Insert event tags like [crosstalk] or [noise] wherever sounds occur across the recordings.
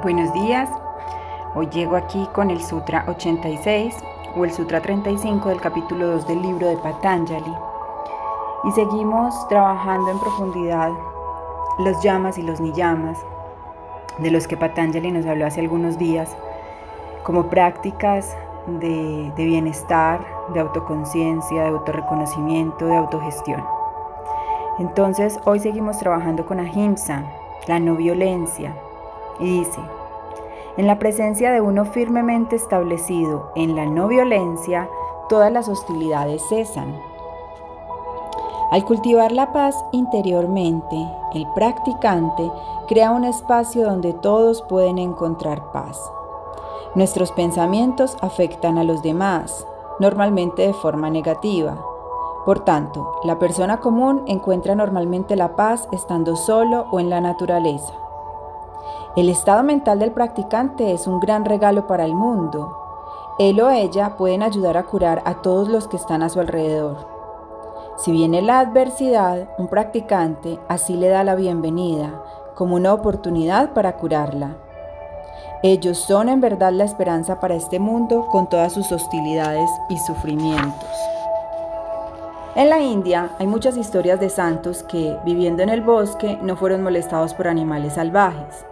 Buenos días. Hoy llego aquí con el Sutra 86 o el Sutra 35 del capítulo 2 del libro de Patanjali. Y seguimos trabajando en profundidad los llamas y los niyamas, de los que Patanjali nos habló hace algunos días, como prácticas de, de bienestar, de autoconciencia, de autorreconocimiento, de autogestión. Entonces, hoy seguimos trabajando con Ahimsa, la no violencia, y dice, en la presencia de uno firmemente establecido en la no violencia, todas las hostilidades cesan. Al cultivar la paz interiormente, el practicante crea un espacio donde todos pueden encontrar paz. Nuestros pensamientos afectan a los demás, normalmente de forma negativa. Por tanto, la persona común encuentra normalmente la paz estando solo o en la naturaleza. El estado mental del practicante es un gran regalo para el mundo. Él o ella pueden ayudar a curar a todos los que están a su alrededor. Si viene la adversidad, un practicante así le da la bienvenida como una oportunidad para curarla. Ellos son en verdad la esperanza para este mundo con todas sus hostilidades y sufrimientos. En la India hay muchas historias de santos que, viviendo en el bosque, no fueron molestados por animales salvajes.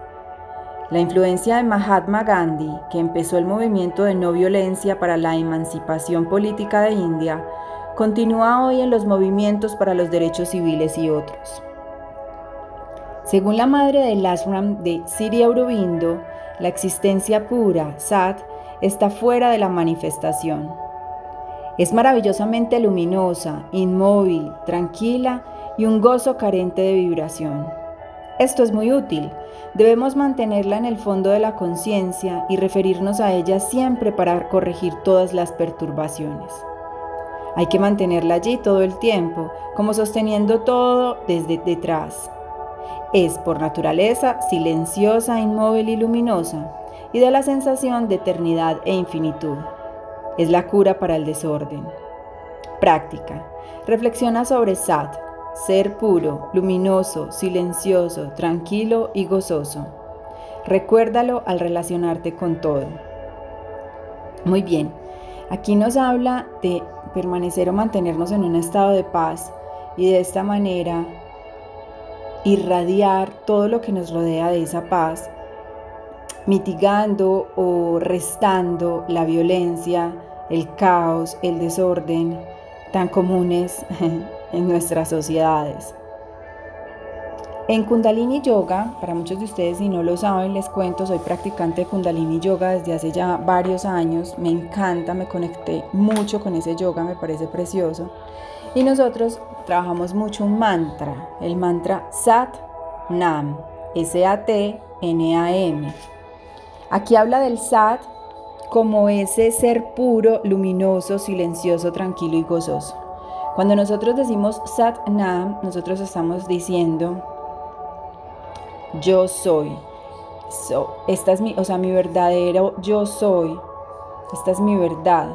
La influencia de Mahatma Gandhi, que empezó el movimiento de no violencia para la emancipación política de India, continúa hoy en los movimientos para los derechos civiles y otros. Según la madre del ashram de Sri Aurobindo, la existencia pura, Sat, está fuera de la manifestación. Es maravillosamente luminosa, inmóvil, tranquila y un gozo carente de vibración. Esto es muy útil. Debemos mantenerla en el fondo de la conciencia y referirnos a ella siempre para corregir todas las perturbaciones. Hay que mantenerla allí todo el tiempo, como sosteniendo todo desde detrás. Es por naturaleza silenciosa, inmóvil y luminosa, y da la sensación de eternidad e infinitud. Es la cura para el desorden. Práctica. Reflexiona sobre Sat, ser puro, luminoso, silencioso, tranquilo y gozoso. Recuérdalo al relacionarte con todo. Muy bien, aquí nos habla de permanecer o mantenernos en un estado de paz y de esta manera irradiar todo lo que nos rodea de esa paz, mitigando o restando la violencia, el caos, el desorden tan comunes [laughs] en nuestras sociedades. En Kundalini Yoga, para muchos de ustedes si no lo saben, les cuento, soy practicante de Kundalini Yoga desde hace ya varios años, me encanta, me conecté mucho con ese yoga, me parece precioso. Y nosotros trabajamos mucho un mantra, el mantra Sat Nam, S-A-T-N-A-M. Aquí habla del Sat como ese ser puro, luminoso, silencioso, tranquilo y gozoso. Cuando nosotros decimos Sat Nam, nosotros estamos diciendo yo soy. esta es mi, o sea, mi verdadero yo soy. Esta es mi verdad.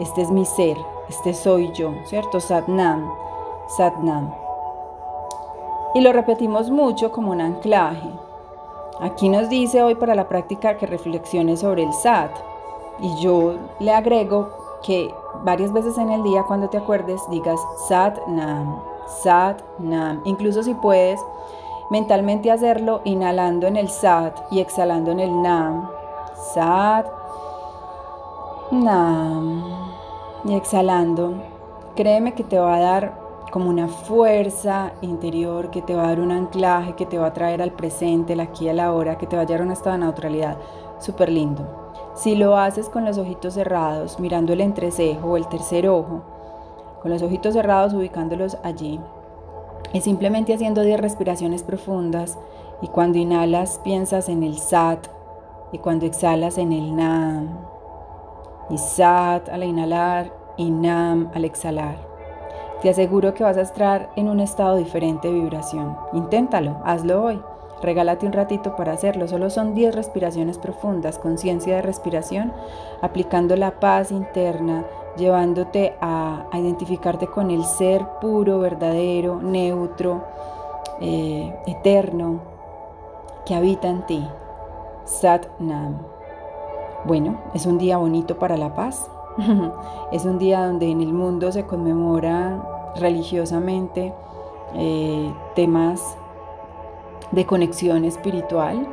Este es mi ser. Este soy yo, ¿cierto? Sat Nam. Sat Nam. Y lo repetimos mucho como un anclaje. Aquí nos dice hoy para la práctica que reflexione sobre el Sat. Y yo le agrego que varias veces en el día cuando te acuerdes digas Sat Nam, Sat Nam. Incluso si puedes mentalmente hacerlo inhalando en el Sat y exhalando en el Nam. Sat Nam. Y exhalando. Créeme que te va a dar como una fuerza interior que te va a dar un anclaje, que te va a traer al presente, el aquí y la ahora, que te va a llevar a un estado de neutralidad. Súper lindo. Si lo haces con los ojitos cerrados, mirando el entrecejo o el tercer ojo, con los ojitos cerrados ubicándolos allí, y simplemente haciendo 10 respiraciones profundas, y cuando inhalas piensas en el Sat, y cuando exhalas en el Nam, y Sat al inhalar y Nam al exhalar. Te aseguro que vas a estar en un estado diferente de vibración. Inténtalo, hazlo hoy. Regálate un ratito para hacerlo. Solo son 10 respiraciones profundas, conciencia de respiración, aplicando la paz interna, llevándote a, identificarte con el ser puro, verdadero, neutro, eh, eterno, que habita en ti. Sat Nam. Bueno, es un día bonito para la paz. [laughs] es un día donde en el mundo se conmemora religiosamente eh, temas de conexión espiritual.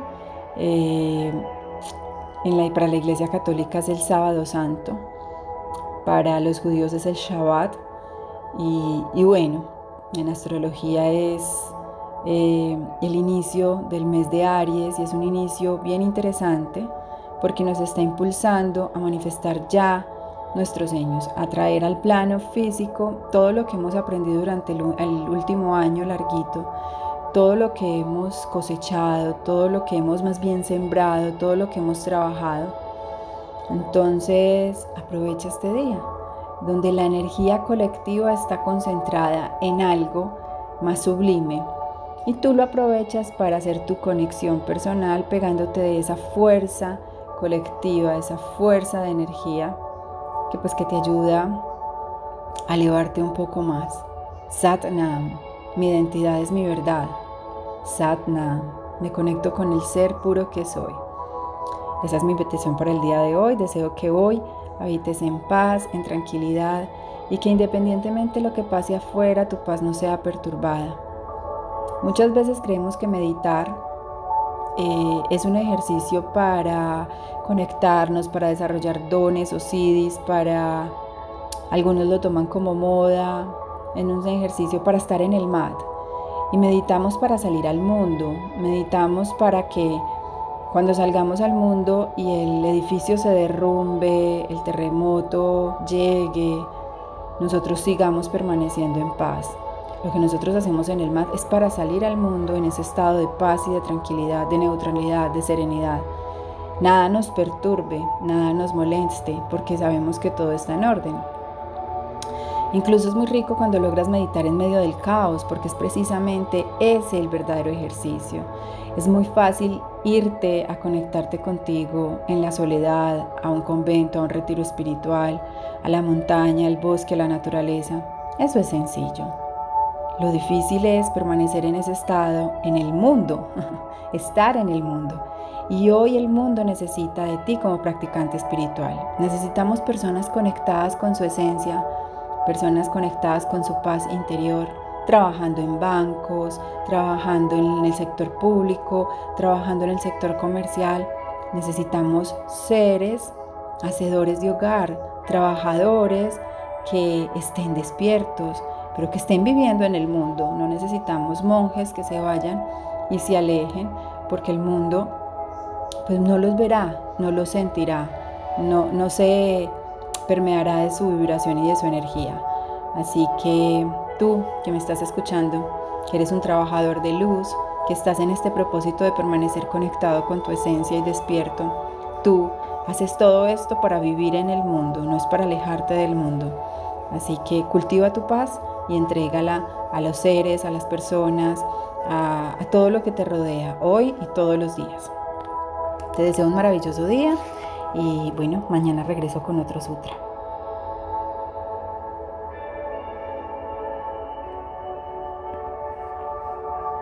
Eh, en la, para la Iglesia Católica es el sábado santo, para los judíos es el Shabbat y, bueno, en astrología es eh, el inicio del mes de Aries y es un inicio bien interesante porque nos está impulsando a manifestar ya nuestros sueños, a traer al plano físico todo lo que hemos aprendido durante el, último año larguito, todo lo que hemos cosechado, todo lo que hemos más bien sembrado, todo lo que hemos trabajado. Entonces aprovecha este día, donde la energía colectiva está concentrada en algo más sublime. Y tú lo aprovechas para hacer tu conexión personal pegándote de esa fuerza colectiva, esa fuerza de energía que pues que te ayuda a elevarte un poco más. Sat Nam, mi identidad es mi verdad. Sat Nam, me conecto con el ser puro que soy. Esa es mi petición para el día de hoy. Deseo que hoy habites en paz, en tranquilidad y que independientemente de lo que pase afuera, tu paz no sea perturbada. Muchas veces creemos que meditar eh, es un ejercicio para conectarnos, para desarrollar dones o CDs, para algunos lo toman como moda, en un ejercicio para estar en el mat. Y meditamos para salir al mundo, meditamos para que cuando salgamos al mundo y el edificio se derrumbe, el terremoto llegue, nosotros sigamos permaneciendo en paz. Lo que nosotros hacemos en el MAT es para salir al mundo en ese estado de paz y de tranquilidad, de neutralidad, de serenidad. Nada nos perturbe, nada nos moleste, porque sabemos que todo está en orden. Incluso es muy rico cuando logras meditar en medio del caos, porque es precisamente ese el verdadero ejercicio. Es muy fácil irte a conectarte contigo en la soledad, a un convento, a un retiro espiritual, a la montaña, al bosque, a la naturaleza. Eso es sencillo. Lo difícil es permanecer en ese estado, en el mundo, [laughs] estar en el mundo. Y hoy el mundo necesita de ti como practicante espiritual. Necesitamos personas conectadas con su esencia, personas conectadas con su paz interior, trabajando en bancos, trabajando en el sector público, trabajando en el sector comercial. Necesitamos seres hacedores de hogar, trabajadores que estén despiertos, pero que estén viviendo en el mundo. No necesitamos monjes que se vayan y se alejen, porque el mundo pues no los verá, no los sentirá, no, no se permeará de su vibración y de su energía. Así que tú que me estás escuchando, que eres un trabajador de luz, que estás en este propósito de permanecer conectado con tu esencia y despierto, tú haces todo esto para vivir en el mundo, no es para alejarte del mundo. Así que cultiva tu paz y entrégala a los seres, a las personas, a, todo lo que te rodea hoy y todos los días. Te deseo un maravilloso día y bueno, mañana regreso con otro sutra.